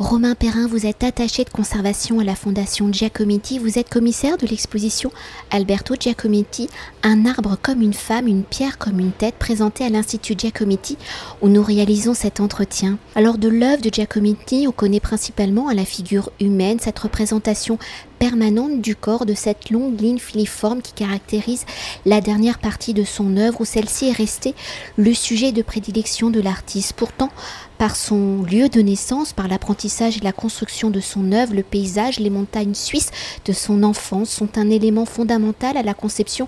Romain Perrin, vous êtes attaché de conservation à la Fondation Giacometti. Vous êtes commissaire de l'exposition Alberto Giacometti, Un arbre comme une femme, une pierre comme une tête, présentée à l'Institut Giacometti, où nous réalisons cet entretien. Alors, de l'œuvre de Giacometti, on connaît principalement à la figure humaine, cette représentation permanente du corps de cette longue ligne filiforme qui caractérise la dernière partie de son œuvre où celle-ci est restée le sujet de prédilection de l'artiste. Pourtant, par son lieu de naissance, par l'apprentissage et la construction de son œuvre, le paysage, les montagnes suisses de son enfance sont un élément fondamental à la conception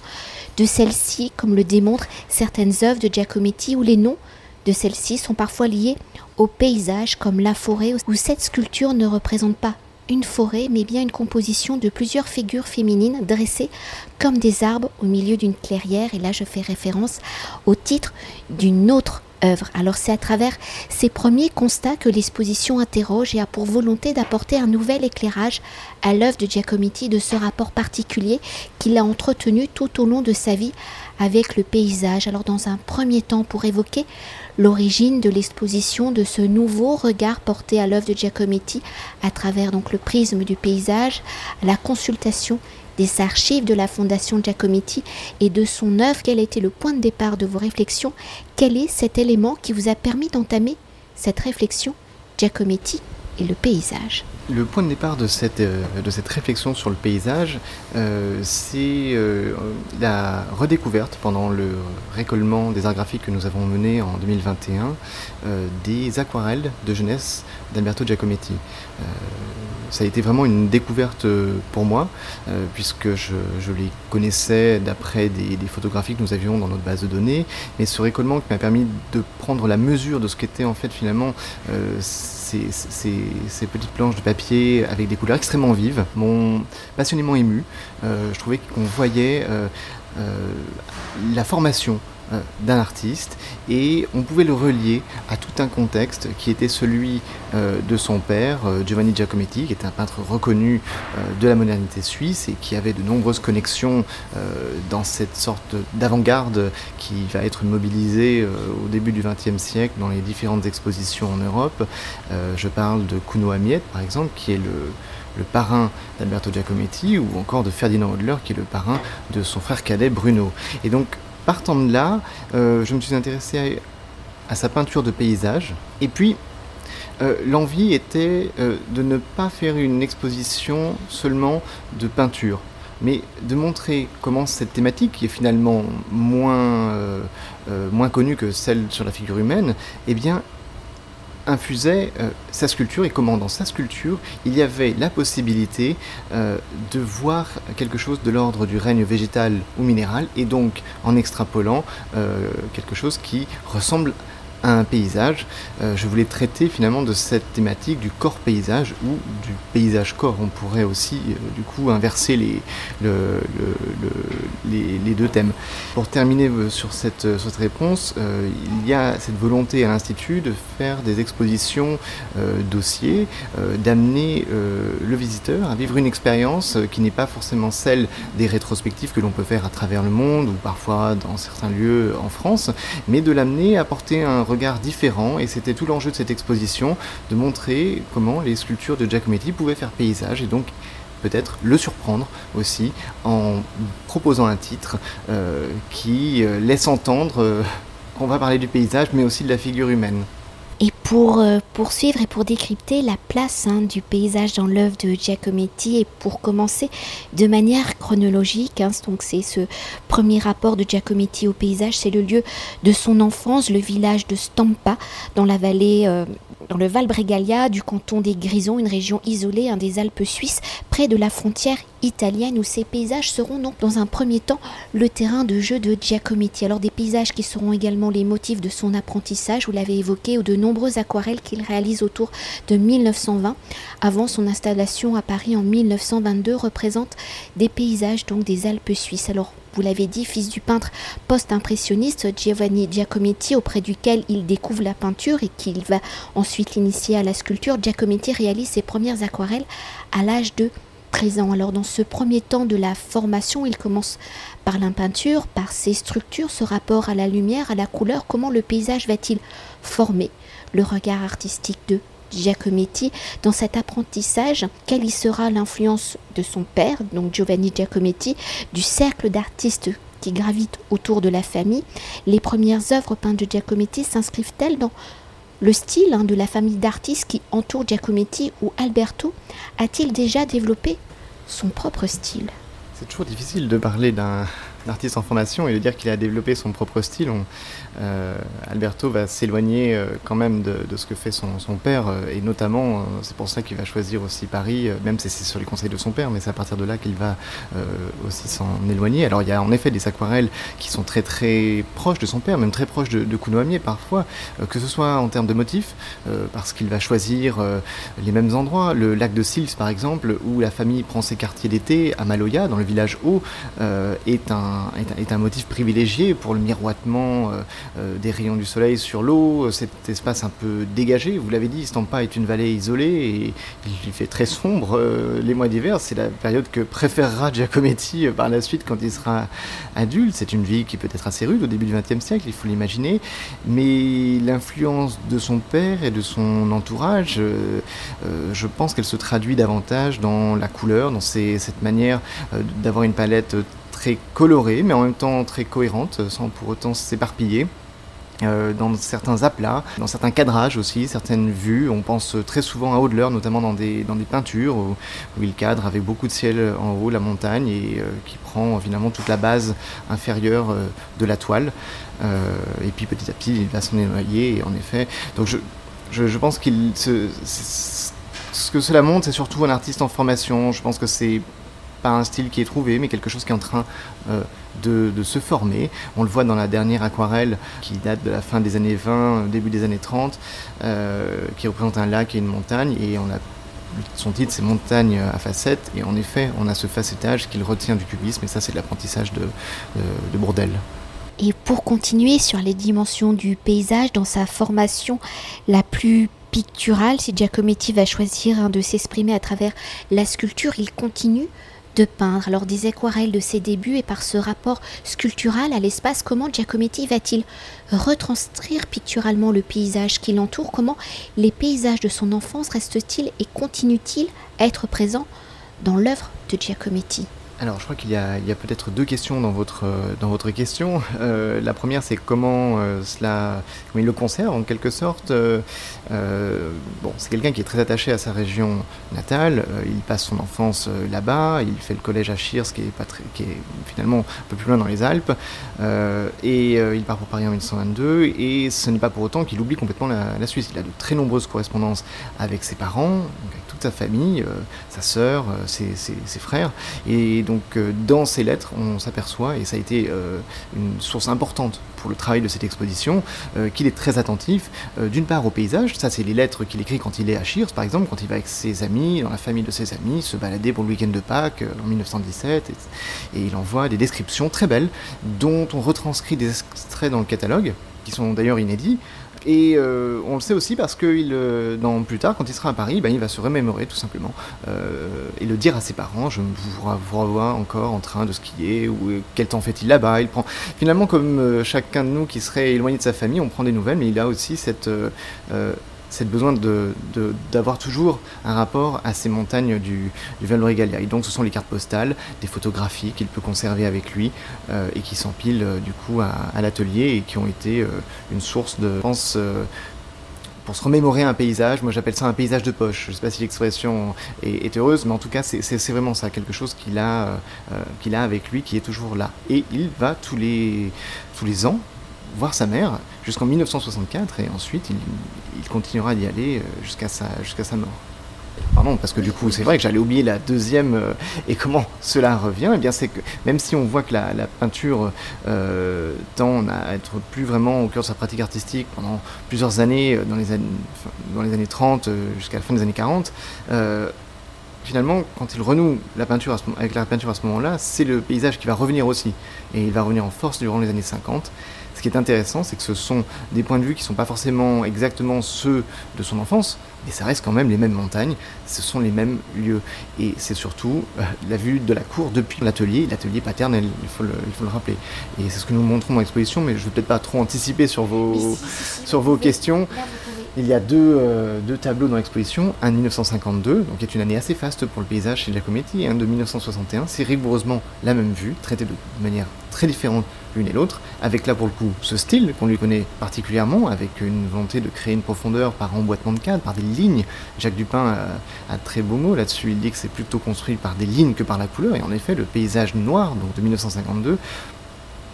de celle-ci, comme le démontrent certaines œuvres de Giacometti où les noms de celles-ci sont parfois liés au paysage, comme la forêt, où cette sculpture ne représente pas une forêt, mais bien une composition de plusieurs figures féminines dressées comme des arbres au milieu d'une clairière. Et là, je fais référence au titre d'une autre Alors c'est à travers ces premiers constats que l'exposition interroge et a pour volonté d'apporter un nouvel éclairage à l'œuvre de Giacometti de ce rapport particulier qu'il a entretenu tout au long de sa vie avec le paysage. Alors dans un premier temps pour évoquer l'origine de l'exposition de ce nouveau regard porté à l'œuvre de Giacometti à travers donc le prisme du paysage, la consultation des archives de la Fondation Giacometti et de son œuvre, quel a été le point de départ de vos réflexions? Quel est cet élément qui vous a permis d'entamer cette réflexion? Giacometti et le paysage le point de départ de cette, euh, de cette réflexion sur le paysage, euh, c'est euh, la redécouverte pendant le récollement des arts graphiques que nous avons mené en 2021 des aquarelles de jeunesse d'Alberto Giacometti. ça a été vraiment une découverte pour moi, puisque je, les connaissais d'après des, des, photographies que nous avions dans notre base de données, mais ce récollement qui m'a permis de prendre la mesure de ce qu'était en fait finalement ces, petites planches de papier avec des couleurs extrêmement vives m'ont passionnément ému. Euh, je trouvais qu'on voyait euh, euh, la formation d'un artiste et on pouvait le relier à tout un contexte qui était celui euh, de son père, euh, Giovanni Giacometti, qui était un peintre reconnu de la modernité suisse et qui avait de nombreuses connexions dans cette sorte d'avant-garde qui va être mobilisée au début du XXe siècle dans les différentes expositions en Europe. je parle de Kuno Amiet, par exemple, qui est le, le parrain d'Alberto Giacometti, ou encore de Ferdinand Hodler, qui est le parrain de son frère cadet Bruno. Et donc, Partant de là, euh, je me suis intéressé à, sa peinture de paysage. Et puis, euh, l'envie était euh, de ne pas faire une exposition seulement de peinture, mais de montrer comment cette thématique, qui est finalement moins, moins connue que celle sur la figure humaine, eh bien, infusait euh, sa sculpture et comment dans sa sculpture il y avait la possibilité euh, de voir quelque chose de l'ordre du règne végétal ou minéral et donc en extrapolant euh, quelque chose qui ressemble un paysage. Euh, je voulais traiter finalement de cette thématique du corps paysage ou du paysage corps. On pourrait aussi euh, du coup inverser les, les, deux thèmes. Pour terminer euh, sur cette, cette réponse, il y a cette volonté à l'Institut de faire des expositions dossiers, d'amener le visiteur à vivre une expérience qui n'est pas forcément celle des rétrospectives que l'on peut faire à travers le monde ou parfois dans certains lieux en France, mais de l'amener à porter un regard différent et c'était tout l'enjeu de cette exposition de montrer comment les sculptures de Giacometti pouvaient faire paysage et donc peut-être le surprendre aussi en proposant un titre euh, qui euh, laisse entendre euh, qu'on va parler du paysage mais aussi de la figure humaine. Pour euh, poursuivre et pour décrypter la place hein, du paysage dans l'œuvre de Giacometti, et pour commencer de manière chronologique, hein, donc c'est ce premier rapport de Giacometti au paysage, c'est le lieu de son enfance, le village de Stampa, dans la vallée, euh, dans le Val Bregaglia du canton des Grisons, une région isolée hein, des Alpes suisses, près de la frontière italienne, où ces paysages seront donc dans un premier temps le terrain de jeu de Giacometti. Alors des paysages qui seront également les motifs de son apprentissage, vous l'avez évoqué, ou de nombreuses aquarelles qu'il réalise autour de 1920. Avant son installation à Paris en 1922, représente des paysages donc des Alpes suisses. Alors vous l'avez dit, fils du peintre post-impressionniste Giovanni Giacometti, auprès duquel il découvre la peinture et qu'il va ensuite l'initier à la sculpture, Giacometti réalise ses premières aquarelles à l'âge de 13 ans. Alors dans ce premier temps de la formation, il commence par la peinture, par ses structures, ce rapport à la lumière, à la couleur, comment le paysage va-t-il former le regard artistique de Giacometti dans cet apprentissage, quelle y sera l'influence de son père, donc Giovanni Giacometti, du cercle d'artistes qui gravitent autour de la famille? Les premières œuvres peintes de Giacometti s'inscrivent-elles dans le style hein, de la famille d'artistes qui entoure Giacometti ou Alberto? A-t-il déjà développé son propre style? C'est toujours difficile de parler d'un artiste en formation et de dire qu'il a développé son propre style. Euh, Alberto va s'éloigner euh, quand même de, ce que fait son, père, euh, et notamment, c'est pour ça qu'il va choisir aussi Paris, même si c'est sur les conseils de son père, mais c'est à partir de là qu'il va aussi s'en éloigner. Alors il y a en effet des aquarelles qui sont très très proches de son père, même très proches de, de parfois, que ce soit en termes de motifs, parce qu'il va choisir les mêmes endroits. Le lac de Sils par exemple, où la famille prend ses quartiers d'été à Maloya, dans le village haut, est, un, est, un, motif privilégié pour le miroitement euh, des rayons du soleil sur l'eau, cet espace un peu dégagé. Vous l'avez dit, Stampa est une vallée isolée et il fait très sombre euh, les mois d'hiver. C'est la période que préférera Giacometti euh, par la suite quand il sera adulte. C'est une vie qui peut être assez rude au début du XXe siècle, il faut l'imaginer. Mais l'influence de son père et de son entourage, je pense qu'elle se traduit davantage dans la couleur, dans cette manière d'avoir une palette très colorée, mais en même temps très cohérente, sans pour autant s'éparpiller. Euh, dans certains aplats, dans certains cadrages aussi, certaines vues. On pense très souvent à Audler, notamment dans des, dans des peintures où, il cadre avec beaucoup de ciel en haut, la montagne, et euh, qui prend finalement toute la base inférieure euh, de la toile. et puis petit à petit, il va s'en éloigner, en effet. Donc je, je, pense qu'il. Ce, ce que cela montre, c'est surtout un artiste en formation. Je pense que c'est pas un style qui est trouvé, mais quelque chose qui est en train euh, de, se former. On le voit dans la dernière aquarelle qui date de la fin des années 20, début des années 30, euh, qui représente un lac et une montagne, et on a son titre c'est Montagne à facettes, et en effet on a ce facettage qu'il retient du cubisme, et ça c'est l'apprentissage de, de Bourdelle. Et pour continuer sur les dimensions du paysage dans sa formation la plus picturale, si Giacometti va choisir de s'exprimer à travers la sculpture, il continue de peindre. Alors des aquarelles de ses débuts et par ce rapport sculptural à l'espace, comment Giacometti va-t-il retranscrire picturalement le paysage qui l'entoure? Comment les paysages de son enfance restent-ils et continuent-ils à être présents dans l'œuvre de Giacometti? Alors, je crois qu'il y a, peut-être deux questions dans votre, dans votre question. Euh, la première, c'est comment euh, cela, il le conserve en quelque sorte. Euh, bon, c'est quelqu'un qui est très attaché à sa région natale. il passe son enfance là-bas. Il fait le collège à Chirs, qui est, pas très, qui est finalement un peu plus loin dans les Alpes. et il part pour Paris en 1922. Et ce n'est pas pour autant qu'il oublie complètement la, Suisse. Il a de très nombreuses correspondances avec ses parents, avec sa famille, sa sœur, ses, ses, frères. Et donc, euh, dans ces lettres, on s'aperçoit, et ça a été euh, une source importante pour le travail de cette exposition, euh, qu'il est très attentif, d'une part au paysage, ça c'est les lettres qu'il écrit quand il est à Chirs, par exemple, quand il va avec ses amis, dans la famille de ses amis, se balader pour le week-end de Pâques en 1917, et, et il envoie des descriptions très belles, dont on retranscrit des extraits dans le catalogue, qui sont d'ailleurs inédits, et euh, on le sait aussi parce que il, euh, plus tard, quand il sera à Paris, ben, il va se remémorer tout simplement euh, et le dire à ses parents. Je vous revois encore en train de skier ou quel temps fait-il là-bas? Il prend finalement comme chacun de nous qui serait éloigné de sa famille, on prend des nouvelles, mais il a aussi cette cette besoin d'avoir de, toujours un rapport à ces montagnes du, du Val. Et donc ce sont les cartes postales, des photographies qu'il peut conserver avec lui euh, et qui s'empilent euh, du coup à, l'atelier et qui ont été euh, une source de, pense, pour se remémorer un paysage, moi j'appelle ça un paysage de poche. Je ne sais pas si l'expression est, heureuse, mais en tout cas c'est vraiment ça, quelque chose qu'il a, a avec lui qui est toujours là. Et il va tous les, tous les ans, voir sa mère jusqu'en 1964 et ensuite il, continuera d'y aller euh, jusqu'à sa, jusqu'à sa mort. Pardon, parce que du coup, c'est vrai que j'allais oublier la deuxième. Euh, et comment cela revient Eh bien, c'est que même si on voit que la, peinture euh, tend à être plus vraiment au cœur de sa pratique artistique pendant plusieurs années, dans les, années, dans les années 30 jusqu'à la fin des années 40, finalement, quand il renoue la peinture avec la peinture à ce moment-là, c'est le paysage qui va revenir aussi. Et il va revenir en force durant les années 50. Ce qui est intéressant, c'est que ce sont des points de vue qui ne sont pas forcément exactement ceux de son enfance, mais ça reste quand même les mêmes montagnes, ce sont les mêmes lieux. Et c'est surtout euh, la vue de la cour depuis l'atelier, l'atelier paternel, il faut, le, il faut le rappeler. Et c'est ce que nous montrons dans l'exposition, mais je ne veux peut-être pas trop anticiper sur vos, sur vos questions. Il y a deux, deux tableaux dans l'exposition, un de 1952, donc qui est une année assez faste pour le paysage chez Giacometti, et un de 1961. C'est rigoureusement la même vue, traitée de manière très différente l'une et l'autre, avec là pour le coup ce style qu'on lui connaît particulièrement, avec une volonté de créer une profondeur par emboîtement de cadre, par des lignes. Jacques Dupin a, un très beau mot là-dessus, il dit que c'est plutôt construit par des lignes que par la couleur, et en effet le paysage noir donc de 1952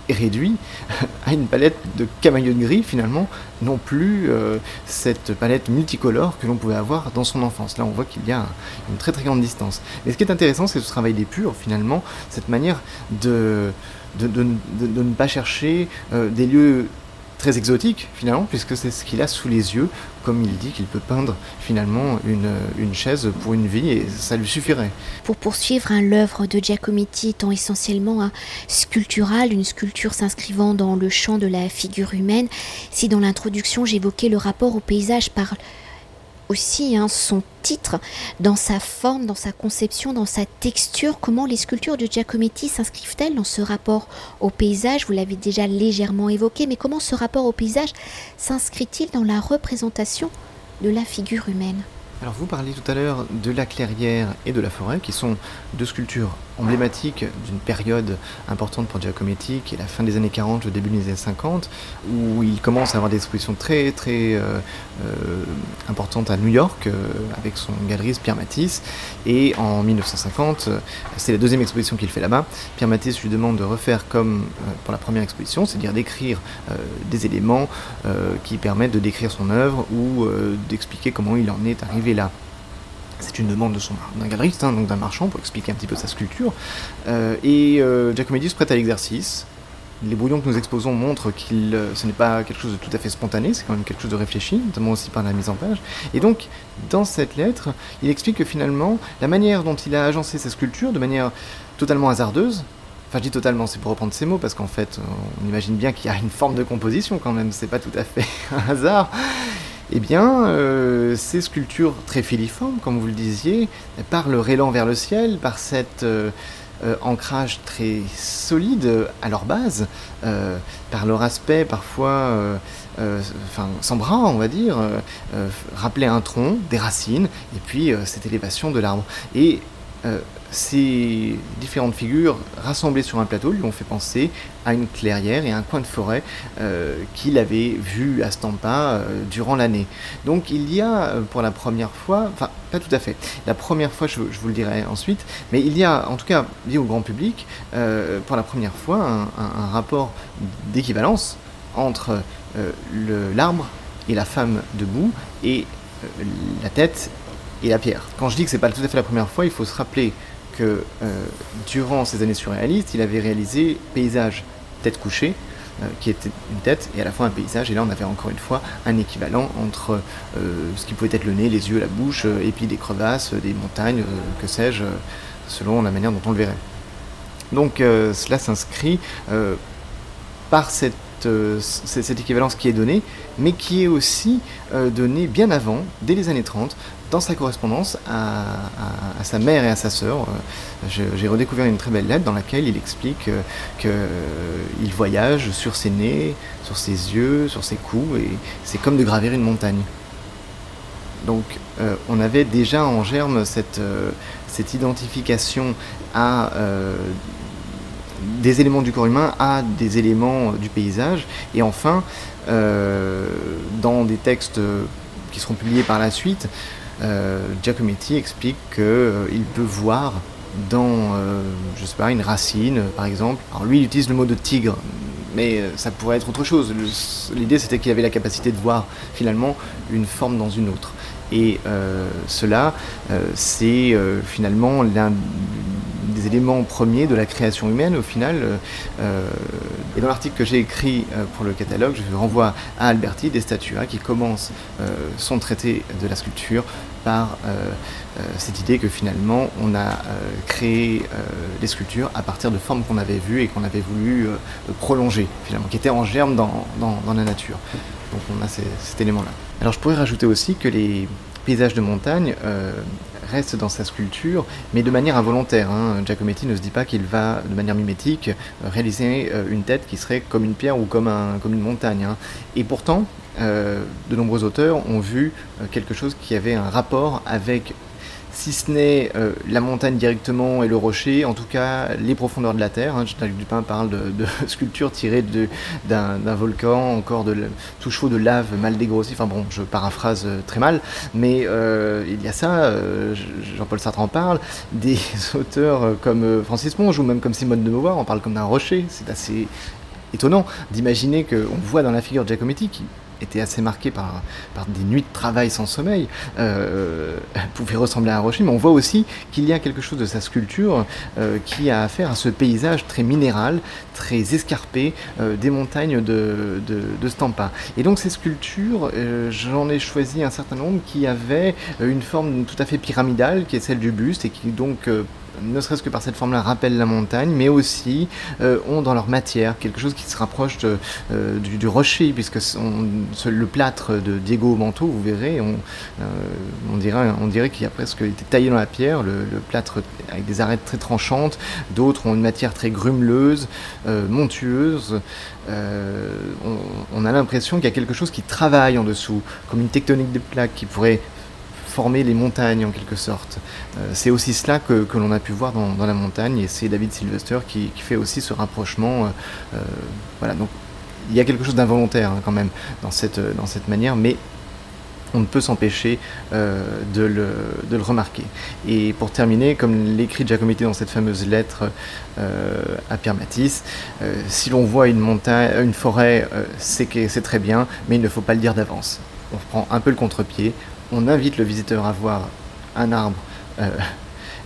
est réduit à une palette de camailleux de gris finalement, non plus euh, cette palette multicolore que l'on pouvait avoir dans son enfance. Là on voit qu'il y a une très très grande distance. Et ce qui est intéressant c'est ce travail des purs finalement, cette manière de de, ne pas chercher euh, des lieux très exotiques finalement, puisque c'est ce qu'il a sous les yeux, comme il dit qu'il peut peindre finalement une, une, chaise pour une vie et ça lui suffirait. Pour poursuivre, hein, l'œuvre de Giacometti étant essentiellement hein, sculpturale, une sculpture s'inscrivant dans le champ de la figure humaine, si dans l'introduction j'évoquais le rapport au paysage par aussi hein, son titre, dans sa forme, dans sa conception, dans sa texture, comment les sculptures de Giacometti s'inscrivent-elles dans ce rapport au paysage? Vous l'avez déjà légèrement évoqué, mais comment ce rapport au paysage s'inscrit-il dans la représentation de la figure humaine? Alors vous parliez tout à l'heure de la clairière et de la forêt, qui sont deux sculptures emblématique d'une période importante pour Giacometti, qui est la fin des années 40, le début des années 50, où il commence à avoir des expositions très très euh, euh, importantes à New York, euh, avec son galeriste Pierre Matisse. Et en 1950, c'est la deuxième exposition qu'il fait là-bas, Pierre Matisse lui demande de refaire comme pour la première exposition, c'est-à-dire d'écrire des éléments qui permettent de décrire son œuvre ou d'expliquer comment il en est arrivé là. C'est une demande de son d'un galeriste, hein, donc d'un marchand, pour expliquer un petit peu sa sculpture. Euh, et euh, prête à l'exercice. Les brouillons que nous exposons montrent que euh, ce n'est pas quelque chose de tout à fait spontané, c'est quand même quelque chose de réfléchi, notamment aussi par la mise en page. Et donc, dans cette lettre, il explique que finalement, la manière dont il a agencé sa sculpture, de manière totalement hasardeuse, Enfin, je dis totalement, c'est pour reprendre ces mots, parce qu'en fait, on imagine bien qu'il y a une forme de composition quand même, c'est pas tout à fait un hasard eh bien, euh, ces sculptures très filiformes, comme vous le disiez, par le rélan vers le ciel, par cet euh, euh, ancrage très solide à leur base, par leur aspect parfois enfin, sans bras, on va dire, rappeler un tronc, des racines, et puis cette élévation de l'arbre. Ces différentes figures rassemblées sur un plateau lui ont fait penser à une clairière et à un coin de forêt euh, qu'il avait vu à Stampa euh, durant l'année. Donc il y a euh, pour la première fois, enfin pas tout à fait, la première fois je, vous le dirai ensuite, mais il y a en tout cas dit au grand public pour la première fois un, rapport d'équivalence entre l'arbre et la femme debout et la tête et la pierre. Quand je dis que c'est pas tout à fait la première fois, il faut se rappeler que euh, durant ces années surréalistes, il avait réalisé Paysage tête couchée, euh, qui était une tête et à la fois un paysage. Et là, on avait encore une fois un équivalent entre euh, ce qui pouvait être le nez, les yeux, la bouche, et puis des crevasses, des montagnes, que sais-je, selon la manière dont on le verrait. Donc cela s'inscrit par cette équivalence qui est donnée, mais qui est aussi donnée bien avant, dès les années 30, dans sa correspondance à, sa mère et à sa sœur, euh, j'ai redécouvert une très belle lettre dans laquelle il explique euh, qu'il euh, voyage sur ses nez, sur ses yeux, sur ses coups, et c'est comme de gravir une montagne. Donc on avait déjà en germe cette, identification à des éléments du corps humain à des éléments du paysage, et enfin, dans des textes qui seront publiés par la suite, Giacometti explique qu'il euh, peut voir dans, euh, je sais pas, une racine, par exemple. Alors lui, il utilise le mot de tigre, mais ça pourrait être autre chose. L'idée, c'était qu'il avait la capacité de voir finalement une forme dans une autre. Et cela, c'est finalement l'un des éléments premiers de la création humaine au final. et dans l'article que j'ai écrit pour le catalogue, je renvoie à Alberti des Statua qui commence son traité de la sculpture par euh, euh, cette idée que finalement on a euh, créé des sculptures à partir de formes qu'on avait vues et qu'on avait voulu prolonger, finalement, qui étaient en germe dans, la nature. Donc on a cet élément-là. Alors je pourrais rajouter aussi que les paysages de montagne reste dans sa sculpture, mais de manière involontaire. Hein. Giacometti ne se dit pas qu'il va, de manière mimétique, réaliser une tête qui serait comme une pierre ou comme, un, comme une montagne. Hein. Et pourtant, de nombreux auteurs ont vu quelque chose qui avait un rapport avec si ce n'est euh, la montagne directement et le rocher, en tout cas les profondeurs de la Terre. Hein. Dupin parle de, sculptures tirées d'un volcan, encore de tout chaud de lave mal dégrossi. Enfin bon, je paraphrase euh, très mal, mais euh, il y a ça, Jean-Paul Sartre en parle, des auteurs comme Francis Monge ou même comme Simone de Beauvoir, on parle comme d'un rocher. C'est assez étonnant d'imaginer qu'on voit dans la figure de Giacometti qui était assez marqué par, par des nuits de travail sans sommeil, euh, pouvait ressembler à un rocher, mais on voit aussi qu'il y a quelque chose de sa sculpture euh, qui a affaire à ce paysage très minéral, très escarpé euh, des montagnes de, de, de, Stampa. Et donc ces sculptures, j'en ai choisi un certain nombre qui avaient une forme tout à fait pyramidale, qui est celle du buste, et qui donc ne serait-ce que par cette forme-là, rappellent la montagne, mais aussi euh, ont dans leur matière quelque chose qui se rapproche euh, du, rocher, puisque le plâtre de Diego Manto, vous verrez, on, euh, dirait qu'il a presque été taillé dans la pierre, le, plâtre avec des arêtes très tranchantes, d'autres ont une matière très grumeleuse, montueuse. On, on, a l'impression qu'il y a quelque chose qui travaille en dessous, comme une tectonique des plaques qui pourrait former les montagnes en quelque sorte. Euh, c'est aussi cela que, l'on a pu voir dans, la montagne et c'est David Sylvester qui, fait aussi ce rapprochement. Euh, euh, voilà, donc il y a quelque chose d'involontaire hein, quand même dans cette, dans cette manière, mais on ne peut s'empêcher de, le, de, le, remarquer. Et pour terminer, comme l'écrit Giacometti dans cette fameuse lettre à Pierre Matisse, si l'on voit une montagne, une forêt, c'est très bien, mais il ne faut pas le dire d'avance. On prend un peu le contre-pied, on invite le visiteur à voir un arbre euh,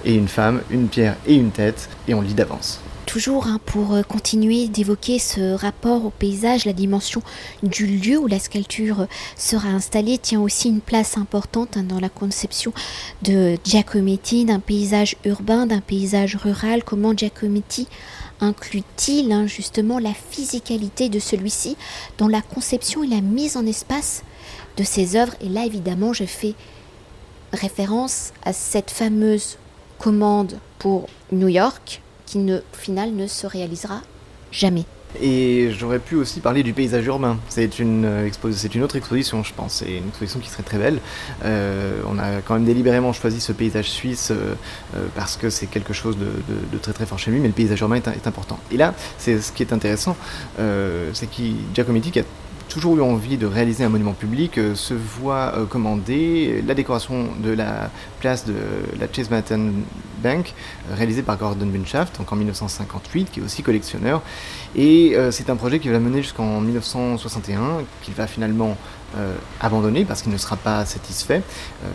et une femme, une pierre et une tête, et on lit d'avance. Toujours hein, pour euh, continuer d'évoquer ce rapport au paysage, la dimension du lieu où la sculpture sera installée tient aussi une place importante hein, dans la conception de Giacometti, d'un paysage urbain, d'un paysage rural. Comment Giacometti inclut-il hein, justement la physicalité de celui-ci dans la conception et la mise en espace de ses œuvres. Et là, évidemment, je fais référence à cette fameuse commande pour New York qui, ne, au final, ne se réalisera jamais. Et j'aurais pu aussi parler du paysage urbain. C'est une, euh, c'est une autre exposition, je pense. C'est une exposition qui serait très belle. Euh, on a quand même délibérément choisi ce paysage suisse euh, parce que c'est quelque chose de, très très fort chez lui, mais le paysage urbain est, important. Et là, c'est ce qui est intéressant, c'est qu'il Giacometti qui a toujours eu envie de réaliser un monument public, euh, se voit euh, commander la décoration de la place de la Chase Bank, euh, réalisée par Gordon Bunshaft, donc en 1958, qui est aussi collectionneur. Et c'est un projet qui va mener jusqu'en 1961, qu'il va finalement abandonner parce qu'il ne sera pas satisfait.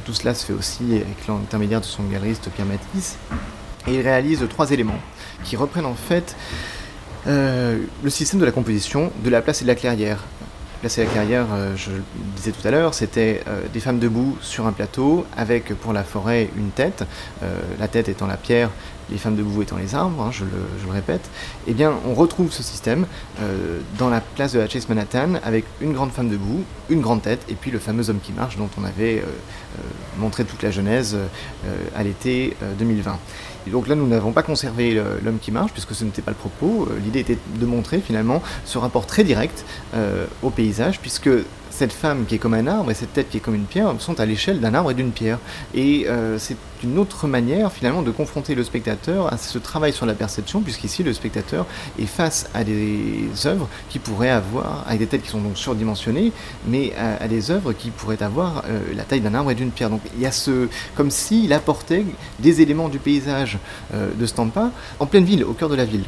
tout cela se fait aussi avec l'intermédiaire de son galeriste Pierre Matisse. Et il réalise trois éléments qui reprennent en fait euh, le système de la composition de la place et de la clairière. Placer la carrière, euh, je le disais tout à l'heure, c'était euh, des femmes debout sur un plateau avec pour la forêt une tête, euh, la tête étant la pierre, les femmes debout étant les arbres, hein, je, le, répète. Eh bien, on retrouve ce système dans la place de la Chase Manhattan avec une grande femme debout, une grande tête et puis le fameux homme qui marche dont on avait montré toute la genèse à l'été 2020. Donc là, nous n'avons pas conservé l'homme qui marche, puisque ce n'était pas le propos. L'idée était de montrer finalement ce rapport très direct euh, au paysage, puisque cette femme qui est comme un arbre et cette tête qui est comme une pierre sont à l'échelle d'un arbre et d'une pierre. Et euh, c'est une autre manière finalement de confronter le spectateur à ce travail sur la perception, puisqu'ici le spectateur est face à des œuvres qui pourraient avoir, avec des têtes qui sont donc surdimensionnées, mais à, des œuvres qui pourraient avoir euh, la taille d'un arbre et d'une pierre. Donc il y a ce, comme s'il apportait des éléments du paysage euh, de Stampa en pleine ville, au cœur de la ville.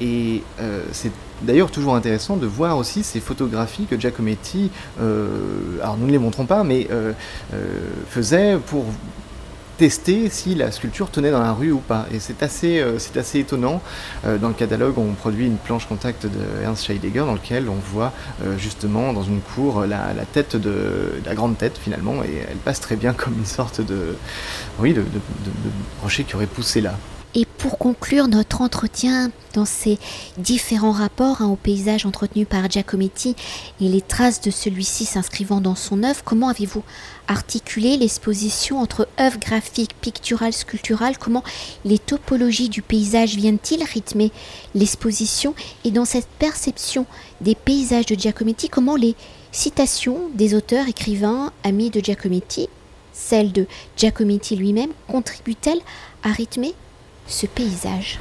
Et euh, c'est d'ailleurs toujours intéressant de voir aussi ces photographies que Giacometti, euh, alors nous ne les montrons pas, mais faisait pour tester si la sculpture tenait dans la rue ou pas. Et c'est assez, assez étonnant. dans le catalogue, on produit une planche contact de Ernst Scheidegger dans lequel on voit justement dans une cour la, tête de la grande tête finalement, et elle passe très bien comme une sorte de, oui, de rocher qui aurait poussé là. Et pour conclure notre entretien dans ces différents rapports hein, au paysage entretenu par Giacometti et les traces de celui-ci s'inscrivant dans son œuvre, comment avez-vous articulé l'exposition entre œuvres graphiques, picturales, sculpturales Comment les topologies du paysage viennent-ils rythmer l'exposition? Et dans cette perception des paysages de Giacometti, comment les citations des auteurs, écrivains, amis de Giacometti, celles de Giacometti lui-même, contribuent-elles à rythmer ce paysage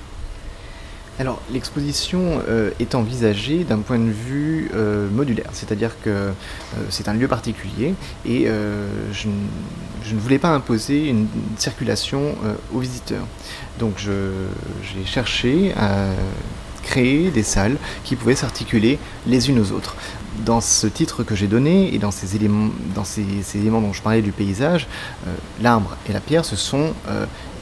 alors l'exposition euh, est envisagée d'un point de vue euh, modulaire, c'est-à-dire que euh, c'est un lieu particulier et je, ne voulais pas imposer une circulation aux visiteurs. Donc j'ai cherché à créer des salles qui pouvaient s'articuler les unes aux autres. Dans ce titre que j'ai donné et dans ces éléments, ces, éléments dont je parlais du paysage, l'arbre et la pierre, ce sont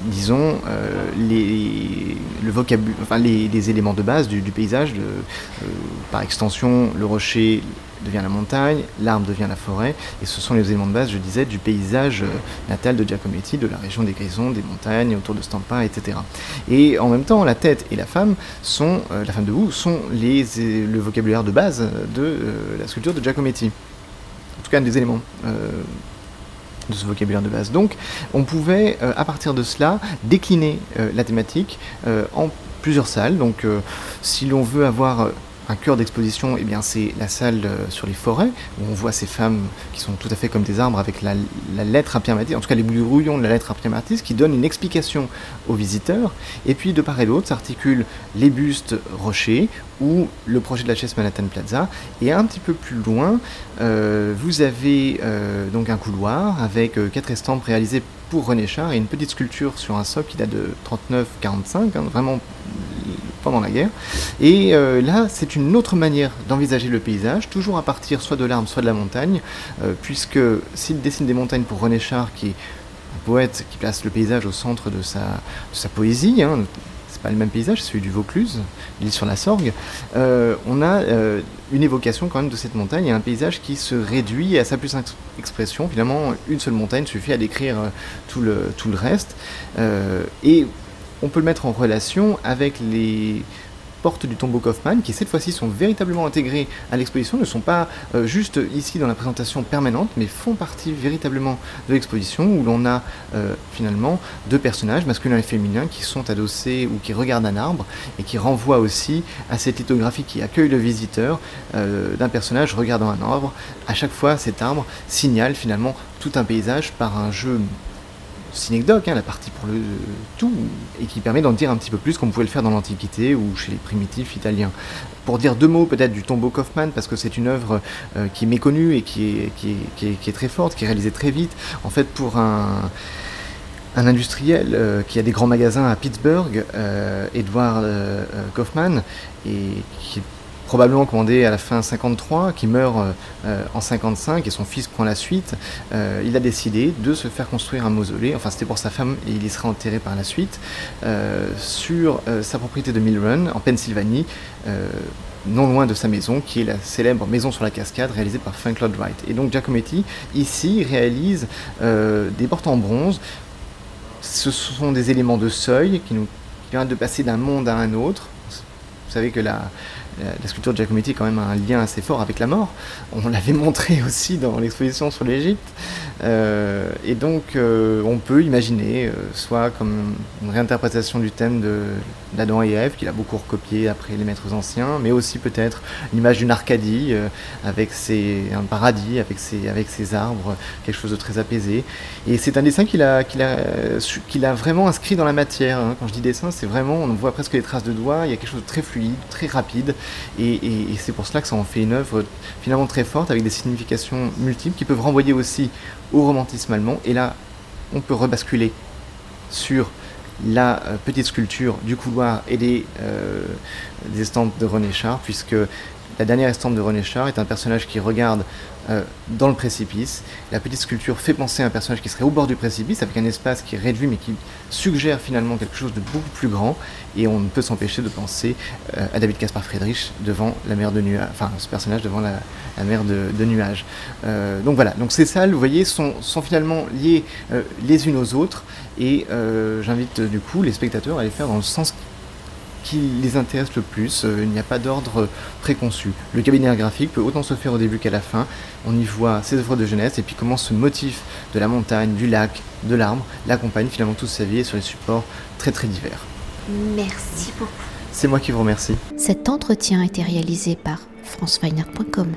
disons, euh, les, le enfin, les, éléments de base du, paysage. Euh, par extension, le rocher devient la montagne, l'arbre devient la forêt, et ce sont les éléments de base, je disais, du paysage euh, natal de Giacometti, de la région des Grisons, des montagnes, autour de Stampa, etc. Et en même temps, la tête et la femme sont, la femme debout, sont les, le vocabulaire de base de la sculpture de Giacometti. En tout cas, un des éléments de ce vocabulaire de base. Donc on pouvait, euh, à partir de cela, décliner euh, la thématique euh, en plusieurs salles. Donc si l'on veut avoir un cœur d'exposition, eh bien c'est la salle euh, sur les forêts, où on voit ces femmes qui sont tout à fait comme des arbres avec la, lettre imprimée, en tout cas les brouillons de la lettre imprimée qui donne une explication aux visiteurs. Et puis de part et d'autre s'articulent les bustes rochers ou le projet de la chaise Manhattan Plaza. Et un petit peu plus loin, euh, vous avez euh, donc un couloir avec quatre estampes réalisées pour René Char et une petite sculpture sur un socle qui date de 39-45, hein, vraiment pendant la guerre. Et euh, là, c'est une autre manière d'envisager le paysage, toujours à partir soit de l'arbre, soit de la montagne, euh, puisque s'il dessine des montagnes pour René Char, qui est un poète qui place le paysage au centre de sa, sa poésie, hein, c'est pas le même paysage, celui du Vaucluse, l'île sur la Sorgue, euh, on a une évocation quand même de cette montagne et un paysage qui se réduit à sa plus expression. Finalement, une seule montagne suffit à décrire tout, le, tout le reste. et on peut le mettre en relation avec les portes du tombeau Kaufmann, qui cette fois-ci sont véritablement intégrées à l'exposition, ne sont pas euh, juste ici dans la présentation permanente, mais font partie véritablement de l'exposition, où l'on a euh, finalement deux personnages, masculins et féminins, qui sont adossés ou qui regardent un arbre, et qui renvoient aussi à cette lithographie qui accueille le visiteur euh, d'un personnage regardant un arbre. À chaque fois, cet arbre signale finalement tout un paysage par un jeu synecdoque, hein, la partie pour le tout, et qui permet d'en dire un petit peu plus comme on pouvait le faire dans l'Antiquité ou chez les primitifs italiens. Pour dire deux mots peut-être du tombeau Kaufmann, parce que c'est une œuvre euh, qui est méconnue et qui est, qui, est, très forte, qui est réalisée très vite. En fait, pour un un industriel euh, qui a des grands magasins à Pittsburgh, euh, Edward Kaufmann, et qui probablement commandé à la fin 53, qui meurt euh, euh, en 55 et son fils prend la suite, euh, il a décidé de se faire construire un mausolée, enfin c'était pour sa femme et il y sera enterré par la suite, sur sa propriété de Mill Run en Pennsylvanie, non loin de sa maison, qui est la célèbre maison sur la cascade réalisée par Frank Lloyd Wright. Et donc Giacometti, ici, réalise des portes en bronze. Ce sont des éléments de seuil qui nous permettent de passer d'un monde à un autre. Vous savez que la, la sculpture de Giacometti a quand même un lien assez fort avec la mort. On l'avait montré aussi dans l'exposition sur l'Égypte. Euh, et donc, euh, on peut imaginer, euh, soit comme une réinterprétation du thème d'Adam et Ève, qu'il a beaucoup recopié après les maîtres anciens, mais aussi peut-être l'image d'une Arcadie, avec un paradis, avec ses, arbres, quelque chose de très apaisé. Et c'est un dessin qu'il a vraiment inscrit dans la matière. Hein. Quand je dis dessin, c'est vraiment, on voit presque les traces de doigts, il y a quelque chose de très fluide, très rapide. Et, c'est pour cela que ça en fait une œuvre finalement très forte, avec des significations multiples qui peuvent renvoyer aussi au romantisme allemand. Et là, on peut rebasculer sur la euh, petite sculpture du couloir et des, euh, estampes de René Char, puisque La dernière estampe de René Char est un personnage qui regarde euh, dans le précipice. La petite sculpture fait penser à un personnage qui serait au bord du précipice, avec un espace qui est réduit mais qui suggère finalement quelque chose de beaucoup plus grand. Et on ne peut s'empêcher de penser euh, à David Caspar Friedrich devant la mer de nuages, enfin ce personnage devant la, mer de, nuages. Euh, donc voilà, donc ces salles, vous voyez, sont, sont finalement liées les unes aux autres. Et j'invite du coup les spectateurs à les faire dans le sens qui les intéresse le plus. Euh, il n'y a pas d'ordre préconçu. Le cabinet graphique peut autant se faire au début qu'à la fin. On y voit ses œuvres de jeunesse et puis comment ce motif de la montagne, du lac, de l'arbre l'accompagne finalement toute sa vie sur les supports très très divers. Merci beaucoup. C'est moi qui vous remercie. Cet entretien a été réalisé par franceweiner.com.